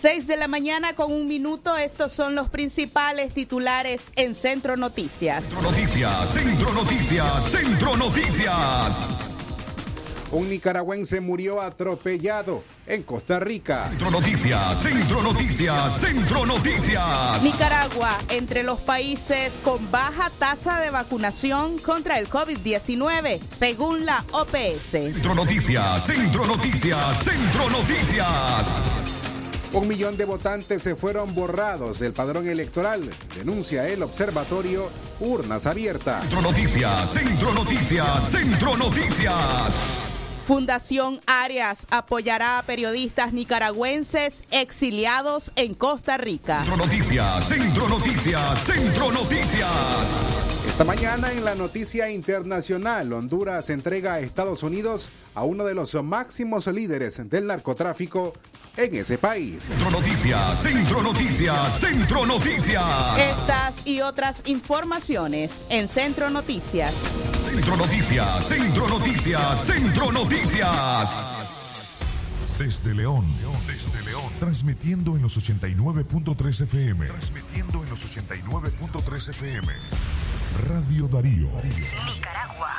6 de la mañana con un minuto, estos son los principales titulares en Centro Noticias. Centro Noticias, Centro Noticias, Centro Noticias. Un nicaragüense murió atropellado en Costa Rica. Centro Noticias, Centro Noticias, Centro Noticias. Nicaragua, entre los países con baja tasa de vacunación contra el COVID-19, según la OPS. Centro Noticias, Centro Noticias, Centro Noticias. Un millón de votantes se fueron borrados del padrón electoral, denuncia el observatorio Urnas Abiertas. Centro Noticias, Centro Noticias, Centro Noticias. Fundación Arias apoyará a periodistas nicaragüenses exiliados en Costa Rica. Centro Noticias, Centro Noticias, Centro Noticias. Esta mañana en la noticia internacional, Honduras entrega a Estados Unidos a uno de los máximos líderes del narcotráfico en ese país. Centro Noticias, Centro Noticias, Centro Noticias. Estas y otras informaciones en Centro Noticias. Centro Noticias, Centro Noticias, Centro Noticias. Desde León, desde León, transmitiendo en los 89.3 FM. Transmitiendo en los 89.3 FM. Radio Darío. Nicaragua.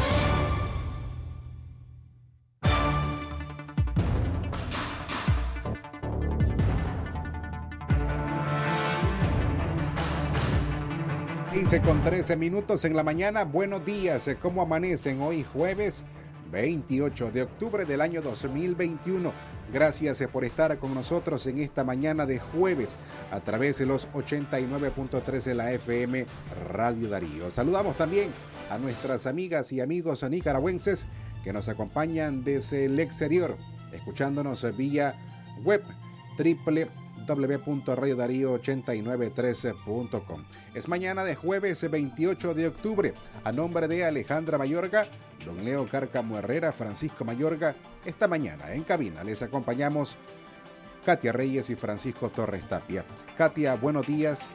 Con 13 minutos en la mañana. Buenos días, ¿cómo amanecen hoy jueves 28 de octubre del año 2021? Gracias eh, por estar con nosotros en esta mañana de jueves a través de los 89.3 de la FM Radio Darío. Saludamos también a nuestras amigas y amigos nicaragüenses que nos acompañan desde el exterior, escuchándonos vía web triple www.radiodarío893.com. Es mañana de jueves 28 de octubre. A nombre de Alejandra Mayorga, don Leo Cárcamo Herrera, Francisco Mayorga, esta mañana en cabina les acompañamos Katia Reyes y Francisco Torres Tapia. Katia, buenos días.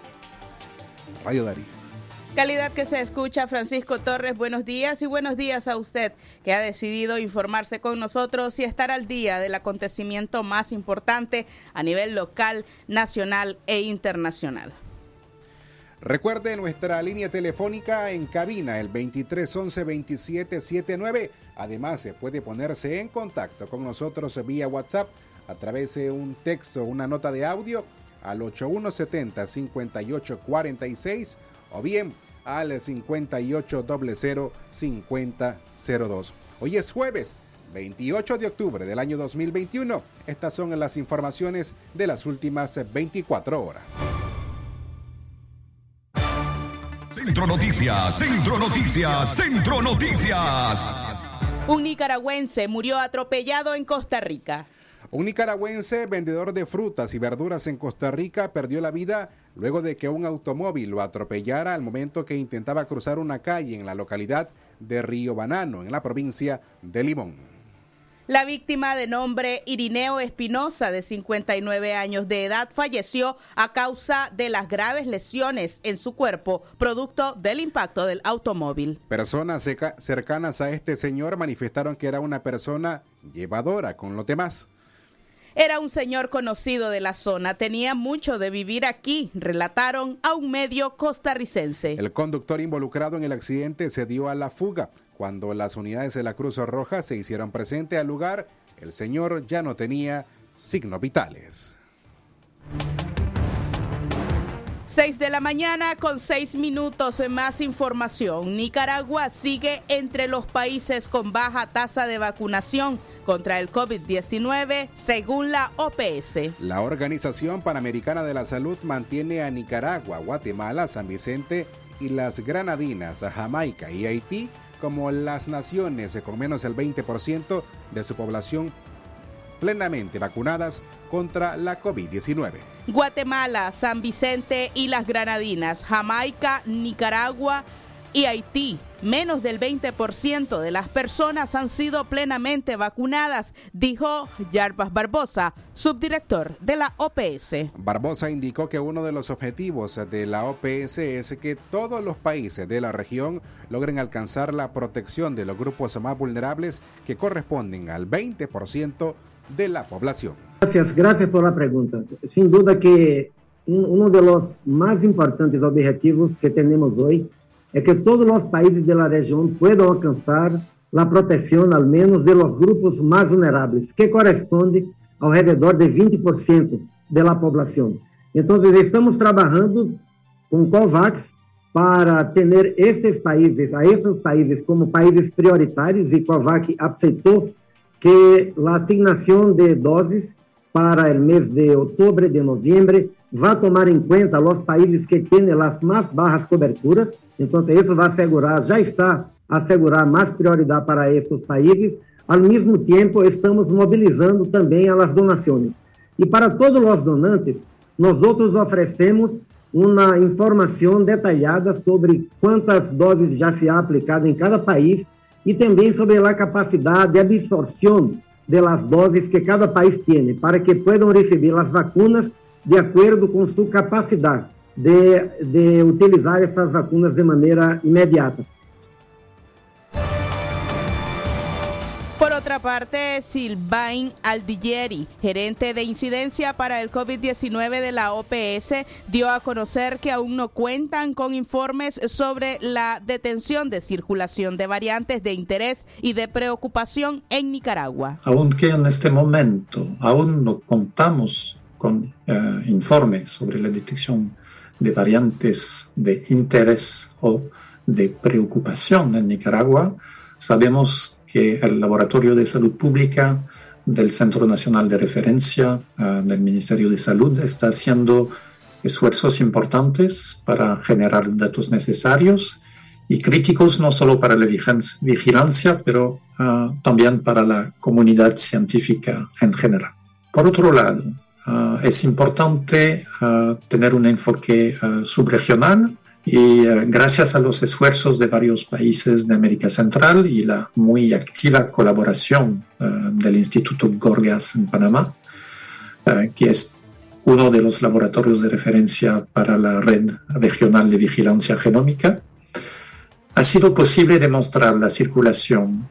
Radio Darío. Calidad que se escucha, Francisco Torres, buenos días y buenos días a usted que ha decidido informarse con nosotros y estar al día del acontecimiento más importante a nivel local, nacional e internacional. Recuerde nuestra línea telefónica en cabina, el 2311-2779. Además, se puede ponerse en contacto con nosotros vía WhatsApp a través de un texto, una nota de audio al 8170-5846 o bien al 5800-5002. Hoy es jueves 28 de octubre del año 2021. Estas son las informaciones de las últimas 24 horas. Centro Noticias, Centro Noticias, Centro Noticias. Un nicaragüense murió atropellado en Costa Rica. Un nicaragüense vendedor de frutas y verduras en Costa Rica perdió la vida luego de que un automóvil lo atropellara al momento que intentaba cruzar una calle en la localidad de Río Banano, en la provincia de Limón. La víctima de nombre Irineo Espinosa, de 59 años de edad, falleció a causa de las graves lesiones en su cuerpo, producto del impacto del automóvil. Personas cercanas a este señor manifestaron que era una persona llevadora con los demás. Era un señor conocido de la zona, tenía mucho de vivir aquí, relataron a un medio costarricense. El conductor involucrado en el accidente se dio a la fuga. Cuando las unidades de la Cruz Roja se hicieron presente al lugar, el señor ya no tenía signos vitales. 6 de la mañana con seis minutos en más información. Nicaragua sigue entre los países con baja tasa de vacunación contra el COVID-19, según la OPS. La Organización Panamericana de la Salud mantiene a Nicaragua, Guatemala, San Vicente y las Granadinas, a Jamaica y Haití como las naciones con menos del 20% de su población plenamente vacunadas contra la COVID-19. Guatemala, San Vicente y las Granadinas, Jamaica, Nicaragua y Haití. Menos del 20% de las personas han sido plenamente vacunadas, dijo Yarbas Barbosa, subdirector de la OPS. Barbosa indicó que uno de los objetivos de la OPS es que todos los países de la región logren alcanzar la protección de los grupos más vulnerables que corresponden al 20% de la población. Gracias, gracias por la pregunta. Sin duda que uno de los más importantes objetivos que tenemos hoy é que todos os países da região possam alcançar a proteção, ao menos, de los grupos mais vulneráveis, que corresponde ao redor de 20% da população. Então, estamos trabalhando com COVAX para ter esses países, a esses países como países prioritários, e COVAX aceitou que a assignação de doses para o mês de outubro, de novembro, vai tomar em conta os países que têm as mais baixas coberturas. Então, isso vai assegurar, já está assegurar mais prioridade para esses países. Ao mesmo tempo, estamos mobilizando também as donações. E para todos os donantes, nós outros oferecemos uma informação detalhada sobre quantas doses já se há aplicado em cada país e também sobre a capacidade de absorção das doses que cada país tem, para que possam receber as vacinas de acordo com sua capacidade de, de utilizar essas vacunas de maneira imediata. Por otra parte, Silvain Aldilleri, gerente de incidencia para el COVID-19 de la OPS, dio a conocer que aún no cuentan con informes sobre la detención de circulación de variantes de interés y de preocupación en Nicaragua. Aunque en este momento aún no contamos con eh, informes sobre la detección de variantes de interés o de preocupación en Nicaragua, sabemos que el Laboratorio de Salud Pública del Centro Nacional de Referencia eh, del Ministerio de Salud está haciendo esfuerzos importantes para generar datos necesarios y críticos no solo para la vigilancia, pero eh, también para la comunidad científica en general. Por otro lado, Uh, es importante uh, tener un enfoque uh, subregional y gracias a los esfuerzos de varios países de América Central y la muy activa colaboración del Instituto Gorgas en Panamá, que es uno de los laboratorios de referencia para la red regional de vigilancia genómica, ha sido posible demostrar la circulación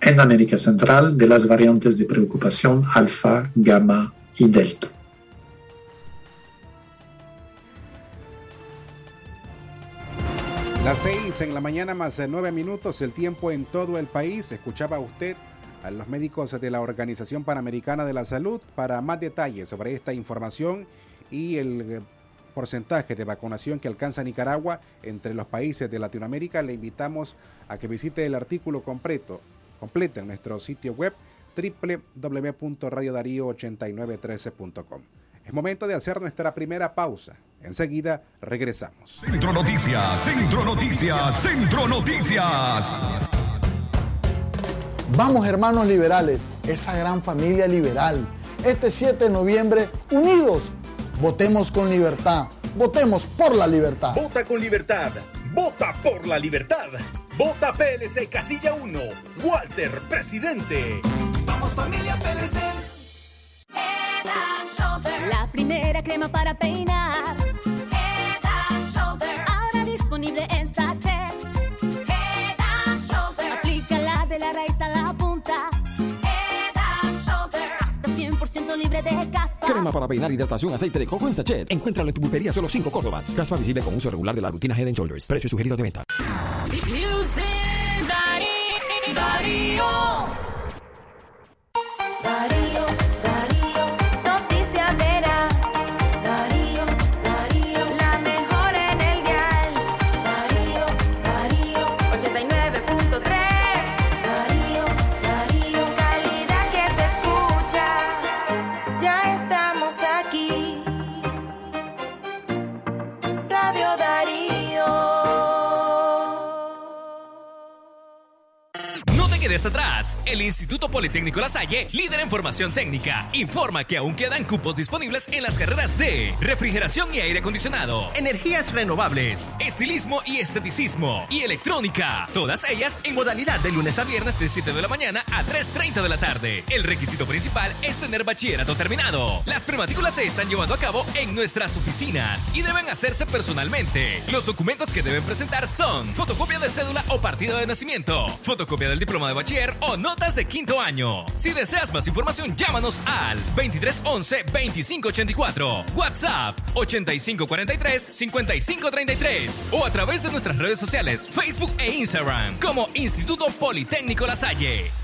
en América Central de las variantes de preocupación alfa, gamma y. Las seis en la mañana más de nueve minutos, el tiempo en todo el país. Escuchaba usted a los médicos de la Organización Panamericana de la Salud para más detalles sobre esta información y el eh, porcentaje de vacunación que alcanza Nicaragua entre los países de Latinoamérica. Le invitamos a que visite el artículo completo, completo en nuestro sitio web www.radiodarío8913.com. Es momento de hacer nuestra primera pausa. Enseguida regresamos. Centro Noticias, Centro Noticias, Centro Noticias. Vamos hermanos liberales, esa gran familia liberal. Este 7 de noviembre, unidos, votemos con libertad, votemos por la libertad. Vota con libertad, vota por la libertad. Vota PLC Casilla 1, Walter, presidente. Vamos familia PLC. La primera crema para peinar. Head and Shoulder. Ahora disponible en sachet. Head and Shoulder. Aplícala de la raíz a la punta. Head and Shoulder. Hasta 100% libre de caspa. Crema para peinar, hidratación, aceite de coco en sachet. Encuéntralo en tu pulpería solo 5 Córdobas. Caspa visible con uso regular de la rutina Head and Shoulders. Precio sugerido de venta. Music Darío. Darío. Darío. Darío. Darío. El Instituto Politécnico La Salle, líder en formación técnica, informa que aún quedan cupos disponibles en las carreras de refrigeración y aire acondicionado, energías renovables, estilismo y esteticismo y electrónica. Todas ellas en modalidad de lunes a viernes de 7 de la mañana a 3.30 de la tarde. El requisito principal es tener bachillerato terminado. Las prematrículas se están llevando a cabo en nuestras oficinas y deben hacerse personalmente. Los documentos que deben presentar son fotocopia de cédula o partido de nacimiento, fotocopia del diploma de bachiller o notas de quinto año. Si deseas más información, llámanos al 2311 2584, WhatsApp 8543 5533 o a través de nuestras redes sociales, Facebook e Instagram como Instituto Politécnico La Salle.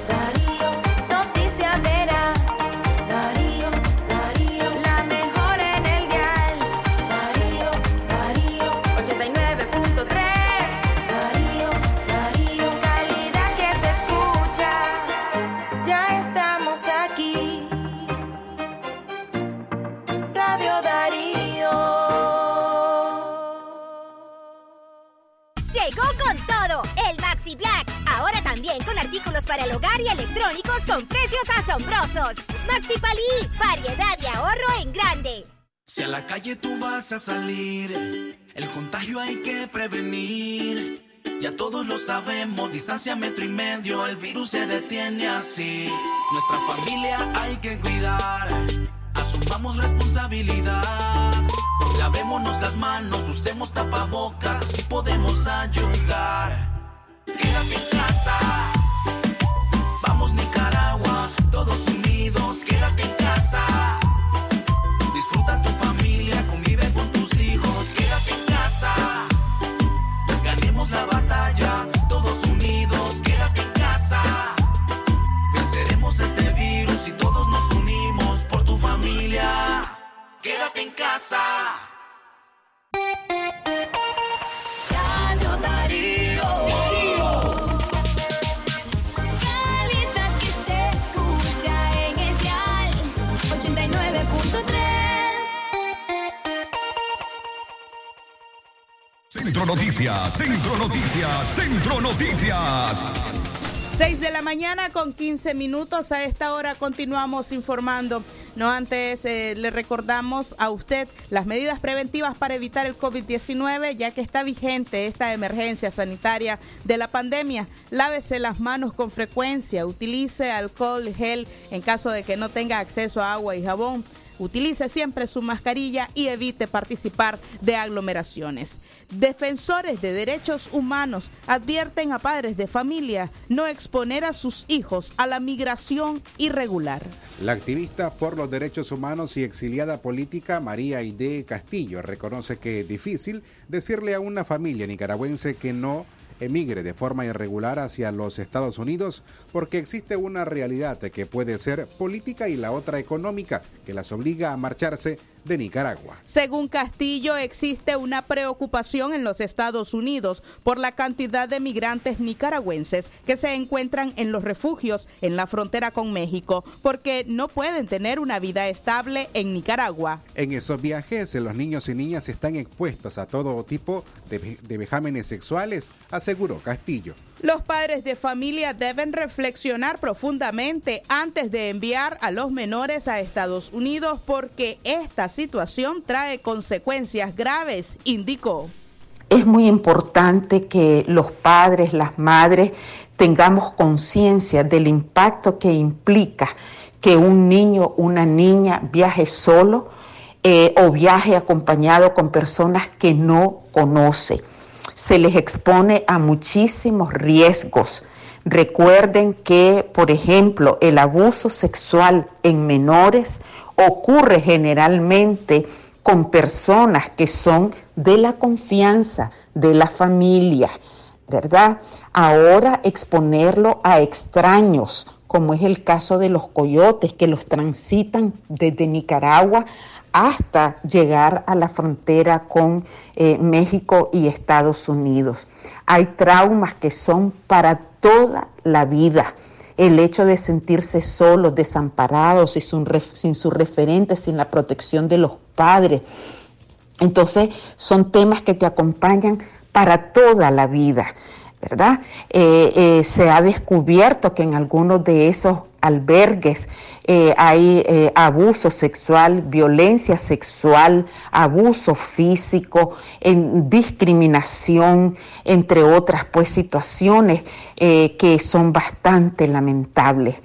Hogar y electrónicos con precios asombrosos. Maxi Palí, variedad y ahorro en grande. Si a la calle tú vas a salir, el contagio hay que prevenir. Ya todos lo sabemos, distancia metro y medio, el virus se detiene así. Nuestra familia hay que cuidar, asumamos responsabilidad. Lavémonos las manos, usemos tapabocas, así podemos ayudar. Quédate en casa, Radio Darío. Calidad que se escucha en el dial 89.3. Centro Noticias, Centro Noticias, Centro Noticias. 6 de la mañana con 15 minutos. A esta hora continuamos informando. No antes eh, le recordamos a usted las medidas preventivas para evitar el COVID-19, ya que está vigente esta emergencia sanitaria de la pandemia. Lávese las manos con frecuencia, utilice alcohol gel en caso de que no tenga acceso a agua y jabón. Utilice siempre su mascarilla y evite participar de aglomeraciones. Defensores de derechos humanos advierten a padres de familia no exponer a sus hijos a la migración irregular. La activista por los derechos humanos y exiliada política María Aide Castillo reconoce que es difícil decirle a una familia nicaragüense que no emigre de forma irregular hacia los Estados Unidos porque existe una realidad que puede ser política y la otra económica que las obliga a marcharse de Nicaragua. Según Castillo, existe una preocupación en los Estados Unidos por la cantidad de migrantes nicaragüenses que se encuentran en los refugios en la frontera con México, porque no pueden tener una vida estable en Nicaragua. En esos viajes, los niños y niñas están expuestos a todo tipo de, de vejámenes sexuales, aseguró Castillo. Los padres de familia deben reflexionar profundamente antes de enviar a los menores a Estados Unidos porque esta situación trae consecuencias graves, indicó. es muy importante que los padres, las madres, tengamos conciencia del impacto que implica que un niño, una niña viaje solo eh, o viaje acompañado con personas que no conoce. Se les expone a muchísimos riesgos. Recuerden que, por ejemplo, el abuso sexual en menores ocurre generalmente con personas que son de la confianza de la familia, ¿verdad? Ahora exponerlo a extraños, como es el caso de los coyotes que los transitan desde Nicaragua hasta llegar a la frontera con eh, México y Estados Unidos. Hay traumas que son para toda la vida. El hecho de sentirse solos, desamparados, sin, sus referentes, sin la protección de los padres, entonces, son temas que te acompañan para toda la vida, ¿verdad? Eh, eh, se ha descubierto que en algunos de esos albergues eh, hay abuso sexual, violencia sexual, abuso físico, discriminación, entre otras pues situaciones que son bastante lamentables.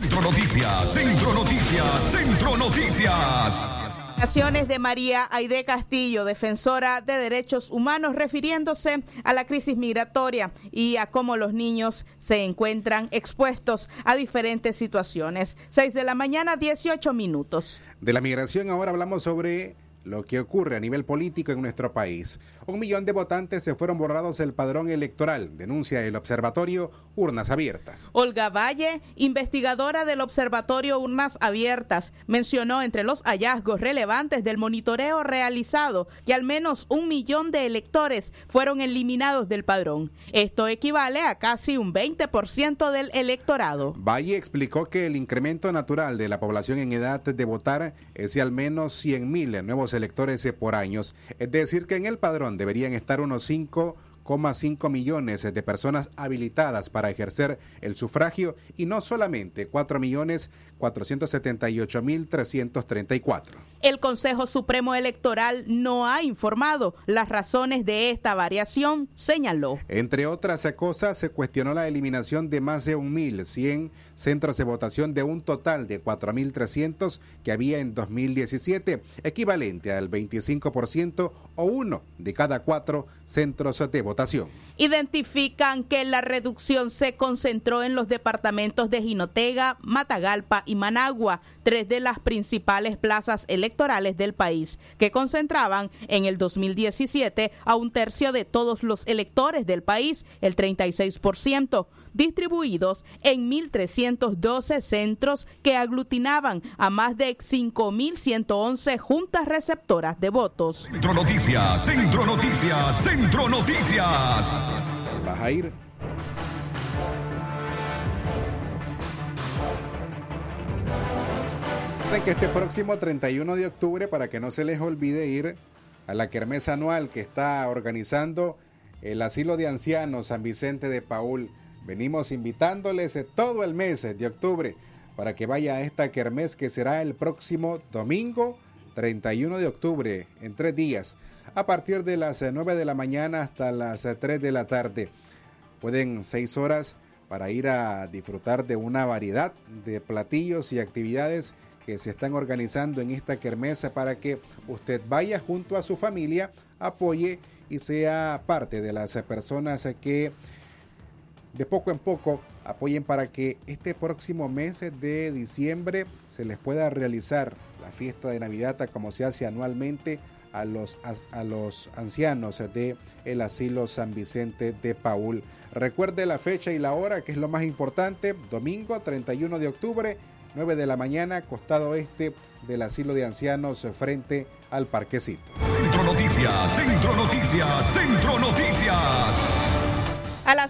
Centro Noticias, Centro Noticias, Centro Noticias de María Aide Castillo, defensora de derechos humanos, refiriéndose a la crisis migratoria y a cómo los niños se encuentran expuestos a diferentes situaciones. 6 de la mañana, 18 minutos. De la migración ahora hablamos sobre lo que ocurre a nivel político en nuestro país. Un millón de votantes se fueron borrados del padrón electoral, denuncia el observatorio Urnas Abiertas. Olga Valle, investigadora del observatorio Urnas Abiertas, mencionó entre los hallazgos relevantes del monitoreo realizado que al menos un millón de electores fueron eliminados del padrón. Esto equivale a casi un 20% del electorado. Valle explicó que el incremento natural de la población en edad de votar es de al menos 100 mil electores por años, es decir, que en el padrón deberían estar unos 5,5 millones de personas habilitadas para ejercer el sufragio y no solamente 4 millones 478 mil 334. El Consejo Supremo Electoral no ha informado las razones de esta variación, señaló. Entre otras cosas, se cuestionó la eliminación de más de 1.100 centros de votación de un total de 4.300 que había en 2017, equivalente al 25% o uno de cada cuatro centros de votación. Identifican que la reducción se concentró en los departamentos de Jinotega, Matagalpa y Managua, tres de las principales plazas electorales del país, que concentraban en el 2017 a un tercio de todos los electores del país, el 36% distribuidos en 1.312 centros que aglutinaban a más de 5.111 juntas receptoras de votos. Centro Noticias, Centro Noticias, Centro Noticias. ¿Vas a ir? que este próximo 31 de octubre, para que no se les olvide ir a la kermesa anual que está organizando el Asilo de Ancianos San Vicente de Paul. Venimos invitándoles todo el mes de octubre para que vaya a esta kermés que será el próximo domingo 31 de octubre, en tres días, a partir de las 9 de la mañana hasta las 3 de la tarde. Pueden seis horas para ir a disfrutar de una variedad de platillos y actividades que se están organizando en esta kermesa para que usted vaya junto a su familia, apoye y sea parte de las personas que de poco en poco apoyen para que este próximo mes de diciembre se les pueda realizar la fiesta de Navidad como se hace anualmente a los, a, los ancianos de el asilo San Vicente de Paul. Recuerde la fecha y la hora, que es lo más importante, domingo 31 de octubre, 9 de la mañana, costado este del asilo de ancianos frente al parquecito. Centro Noticias, Centro Noticias, Centro Noticias.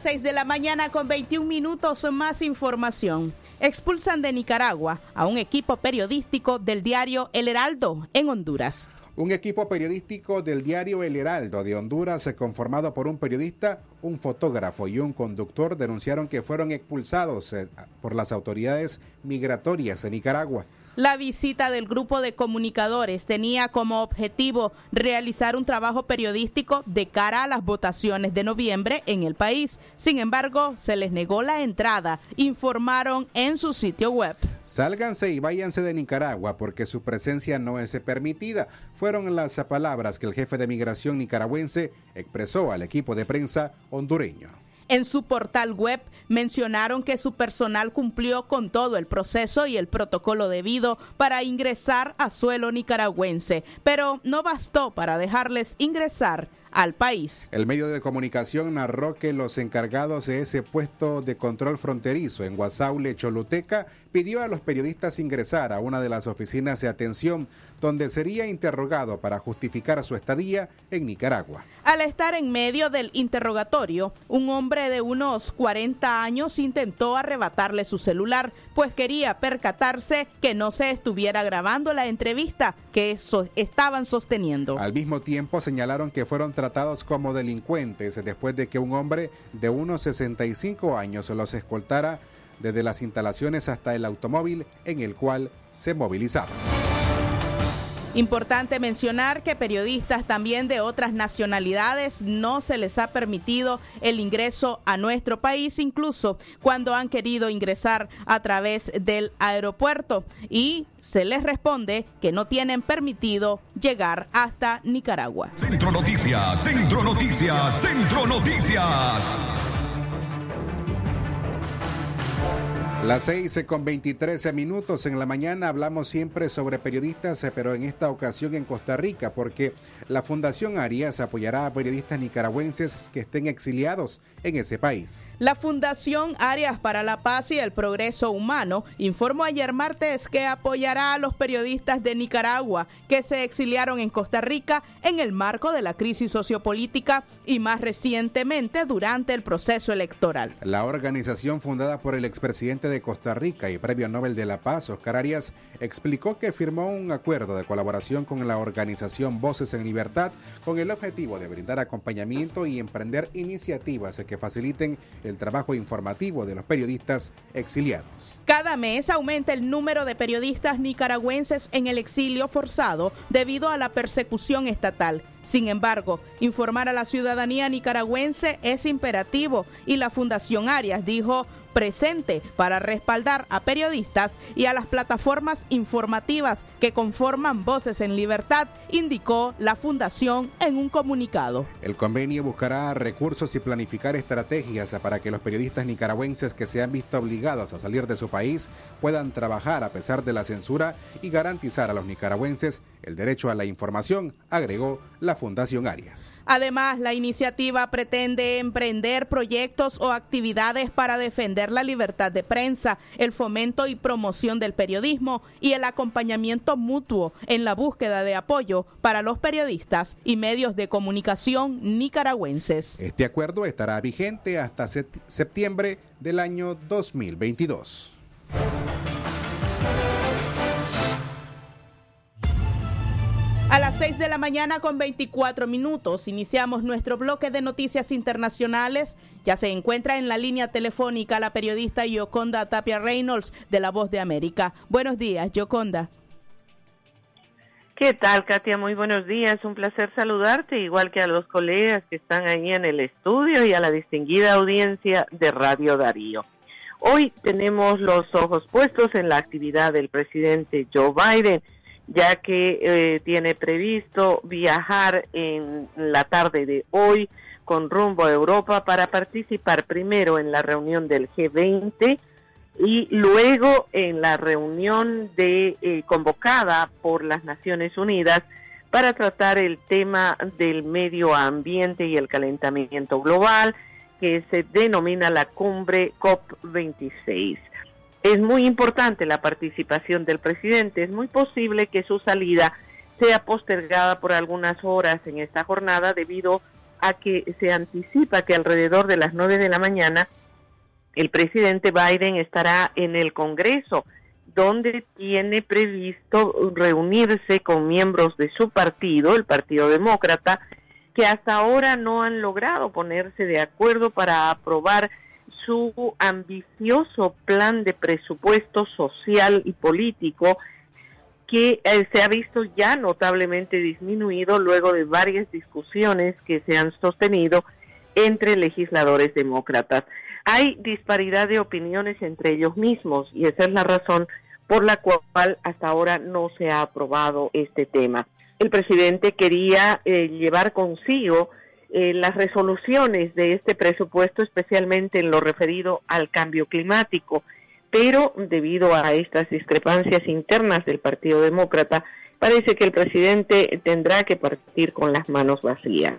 A las 6 de la mañana con 21 minutos más información. Expulsan de Nicaragua a un equipo periodístico del diario El Heraldo en Honduras. Un equipo periodístico del diario El Heraldo de Honduras, conformado por un periodista, un fotógrafo y un conductor, denunciaron que fueron expulsados eh, por las autoridades migratorias de Nicaragua. La visita del grupo de comunicadores tenía como objetivo realizar un trabajo periodístico de cara a las votaciones de noviembre en el país. Sin embargo, se les negó la entrada, informaron en su sitio web. Sálganse y váyanse de Nicaragua porque su presencia no es permitida. Fueron las palabras que el jefe de migración nicaragüense expresó al equipo de prensa hondureño. En su portal web mencionaron que su personal cumplió con todo el proceso y el protocolo debido para ingresar a suelo nicaragüense, pero no bastó para dejarles ingresar al país. El medio de comunicación narró que los encargados de ese puesto de control fronterizo en Guasaule, Choluteca, pidió a los periodistas ingresar a una de las oficinas de atención donde sería interrogado para justificar su estadía en Nicaragua. Al estar en medio del interrogatorio, un hombre de unos 40 años intentó arrebatarle su celular, pues quería percatarse que no se estuviera grabando la entrevista que so estaban sosteniendo. Al mismo tiempo señalaron que fueron tratados como delincuentes después de que un hombre de unos 65 años los escoltara desde las instalaciones hasta el automóvil en el cual se movilizaban. Importante mencionar que periodistas también de otras nacionalidades no se les ha permitido el ingreso a nuestro país, incluso cuando han querido ingresar a través del aeropuerto y se les responde que no tienen permitido llegar hasta Nicaragua. Centro Noticias, Centro Noticias, Centro Noticias. Las 6 con 23 minutos en la mañana hablamos siempre sobre periodistas, eh, pero en esta ocasión en Costa Rica, porque la Fundación Arias apoyará a periodistas nicaragüenses que estén exiliados en ese país. La Fundación Arias para la Paz y el Progreso Humano informó ayer martes que apoyará a los periodistas de Nicaragua que se exiliaron en Costa Rica en el marco de la crisis sociopolítica y más recientemente durante el proceso electoral. La organización fundada por el expresidente de Costa Rica y Premio Nobel de la Paz, Oscar Arias, explicó que firmó un acuerdo de colaboración con la organización Voces en Libertad con el objetivo de brindar acompañamiento y emprender iniciativas que faciliten el trabajo informativo de los periodistas exiliados. Cada mes aumenta el número de periodistas nicaragüenses en el exilio forzado debido a la persecución estatal. Sin embargo, informar a la ciudadanía nicaragüense es imperativo y la Fundación Arias dijo presente para respaldar a periodistas y a las plataformas informativas que conforman Voces en Libertad, indicó la Fundación en un comunicado. El convenio buscará recursos y planificar estrategias para que los periodistas nicaragüenses que se han visto obligados a salir de su país puedan trabajar a pesar de la censura y garantizar a los nicaragüenses el derecho a la información, agregó la Fundación Arias. Además, la iniciativa pretende emprender proyectos o actividades para defender la libertad de prensa, el fomento y promoción del periodismo y el acompañamiento mutuo en la búsqueda de apoyo para los periodistas y medios de comunicación nicaragüenses. Este acuerdo estará vigente hasta septiembre del año 2022. 6 de la mañana con 24 minutos iniciamos nuestro bloque de noticias internacionales. Ya se encuentra en la línea telefónica la periodista Yoconda Tapia Reynolds de La Voz de América. Buenos días, Yoconda. ¿Qué tal, Katia? Muy buenos días. Un placer saludarte, igual que a los colegas que están ahí en el estudio y a la distinguida audiencia de Radio Darío. Hoy tenemos los ojos puestos en la actividad del presidente Joe Biden ya que eh, tiene previsto viajar en la tarde de hoy con rumbo a Europa para participar primero en la reunión del G20 y luego en la reunión de eh, convocada por las Naciones Unidas para tratar el tema del medio ambiente y el calentamiento global que se denomina la cumbre COP26. Es muy importante la participación del presidente. Es muy posible que su salida sea postergada por algunas horas en esta jornada debido a que se anticipa que alrededor de las nueve de la mañana el presidente Biden estará en el Congreso, donde tiene previsto reunirse con miembros de su partido, el Partido Demócrata, que hasta ahora no han logrado ponerse de acuerdo para aprobar su ambicioso plan de presupuesto social y político que eh, se ha visto ya notablemente disminuido luego de varias discusiones que se han sostenido entre legisladores demócratas. Hay disparidad de opiniones entre ellos mismos y esa es la razón por la cual hasta ahora no se ha aprobado este tema. El presidente quería eh, llevar consigo eh, las resoluciones de este presupuesto, especialmente en lo referido al cambio climático, pero debido a estas discrepancias internas del Partido Demócrata, parece que el presidente tendrá que partir con las manos vacías.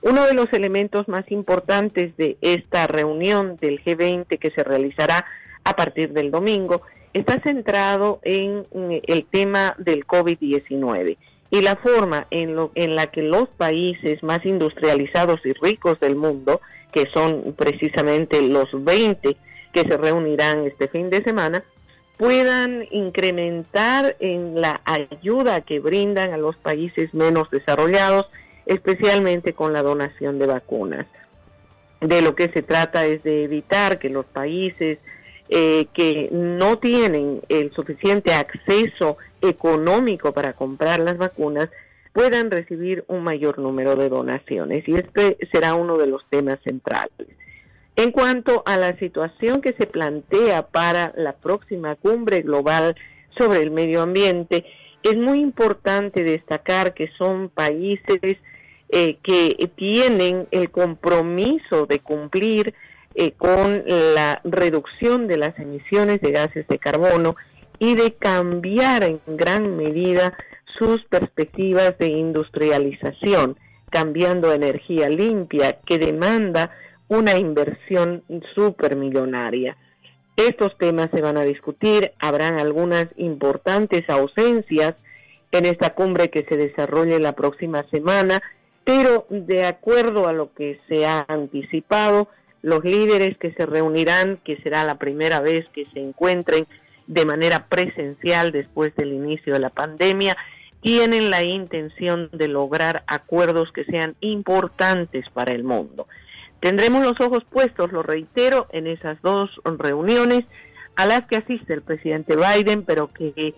Uno de los elementos más importantes de esta reunión del G20 que se realizará a partir del domingo está centrado en el tema del COVID-19 y la forma en, lo, en la que los países más industrializados y ricos del mundo, que son precisamente los 20 que se reunirán este fin de semana, puedan incrementar en la ayuda que brindan a los países menos desarrollados especialmente con la donación de vacunas. De lo que se trata es de evitar que los países eh, que no tienen el suficiente acceso económico para comprar las vacunas puedan recibir un mayor número de donaciones y este será uno de los temas centrales. En cuanto a la situación que se plantea para la próxima cumbre global sobre el medio ambiente, es muy importante destacar que son países eh, que tienen el compromiso de cumplir eh, con la reducción de las emisiones de gases de carbono y de cambiar en gran medida sus perspectivas de industrialización, cambiando energía limpia que demanda una inversión supermillonaria. Estos temas se van a discutir, habrán algunas importantes ausencias en esta cumbre que se desarrolle la próxima semana pero de acuerdo a lo que se ha anticipado, los líderes que se reunirán, que será la primera vez que se encuentren de manera presencial después del inicio de la pandemia, tienen la intención de lograr acuerdos que sean importantes para el mundo. Tendremos los ojos puestos, lo reitero, en esas dos reuniones a las que asiste el presidente Biden, pero que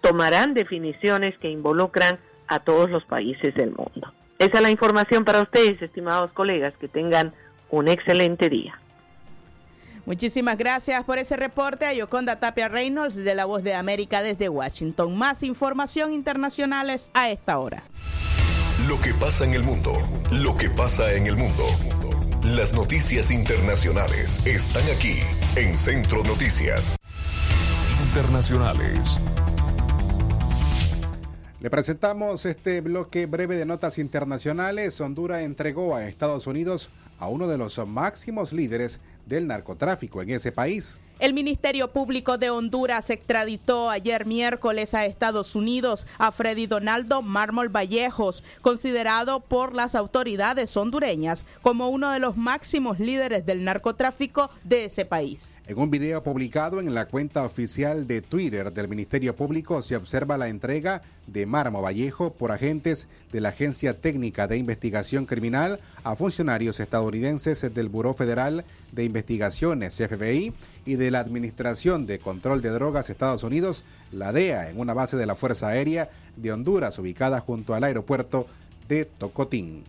tomarán definiciones que involucran a todos los países del mundo. Esa es la información para ustedes, estimados colegas. Que tengan un excelente día. Muchísimas gracias por ese reporte a Yoconda Tapia Reynolds de La Voz de América desde Washington. Más información internacionales a esta hora. Lo que pasa en el mundo, lo que pasa en el mundo. Las noticias internacionales están aquí en Centro Noticias. Internacionales. Le presentamos este bloque breve de notas internacionales. Honduras entregó a Estados Unidos a uno de los máximos líderes del narcotráfico en ese país. El Ministerio Público de Honduras extraditó ayer miércoles a Estados Unidos a Freddy Donaldo Mármol Vallejos, considerado por las autoridades hondureñas como uno de los máximos líderes del narcotráfico de ese país. En un video publicado en la cuenta oficial de Twitter del Ministerio Público se observa la entrega de Mármol Vallejo por agentes de la Agencia Técnica de Investigación Criminal a funcionarios estadounidenses del Buró Federal de Investigaciones FBI y de la Administración de Control de Drogas Estados Unidos, la DEA, en una base de la Fuerza Aérea de Honduras ubicada junto al aeropuerto de Tocotín.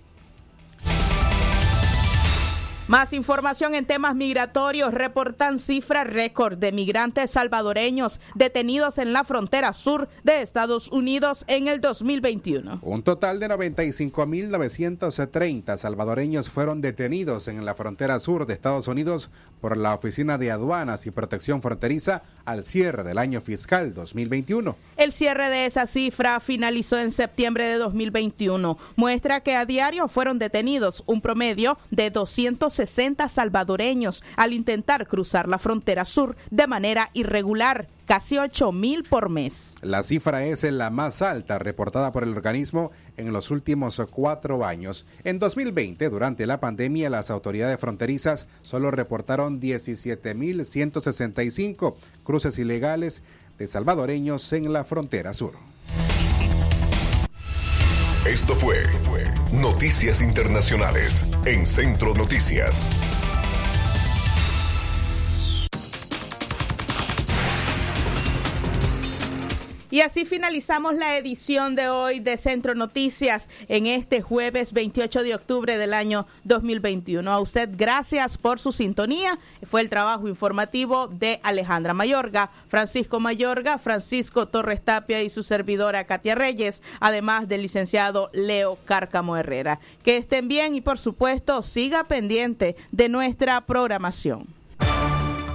Más información en temas migratorios. Reportan cifra récord de migrantes salvadoreños detenidos en la frontera sur de Estados Unidos en el 2021. Un total de 95.930 salvadoreños fueron detenidos en la frontera sur de Estados Unidos por la Oficina de Aduanas y Protección Fronteriza al cierre del año fiscal 2021. El cierre de esa cifra finalizó en septiembre de 2021. Muestra que a diario fueron detenidos un promedio de 260 salvadoreños al intentar cruzar la frontera sur de manera irregular casi 8 mil por mes. La cifra es la más alta reportada por el organismo en los últimos cuatro años. En 2020, durante la pandemia, las autoridades fronterizas solo reportaron 17.165 cruces ilegales de salvadoreños en la frontera sur. Esto fue Noticias Internacionales en Centro Noticias. Y así finalizamos la edición de hoy de Centro Noticias en este jueves 28 de octubre del año 2021. A usted gracias por su sintonía. Fue el trabajo informativo de Alejandra Mayorga, Francisco Mayorga, Francisco Torres Tapia y su servidora Katia Reyes, además del licenciado Leo Cárcamo Herrera. Que estén bien y por supuesto siga pendiente de nuestra programación.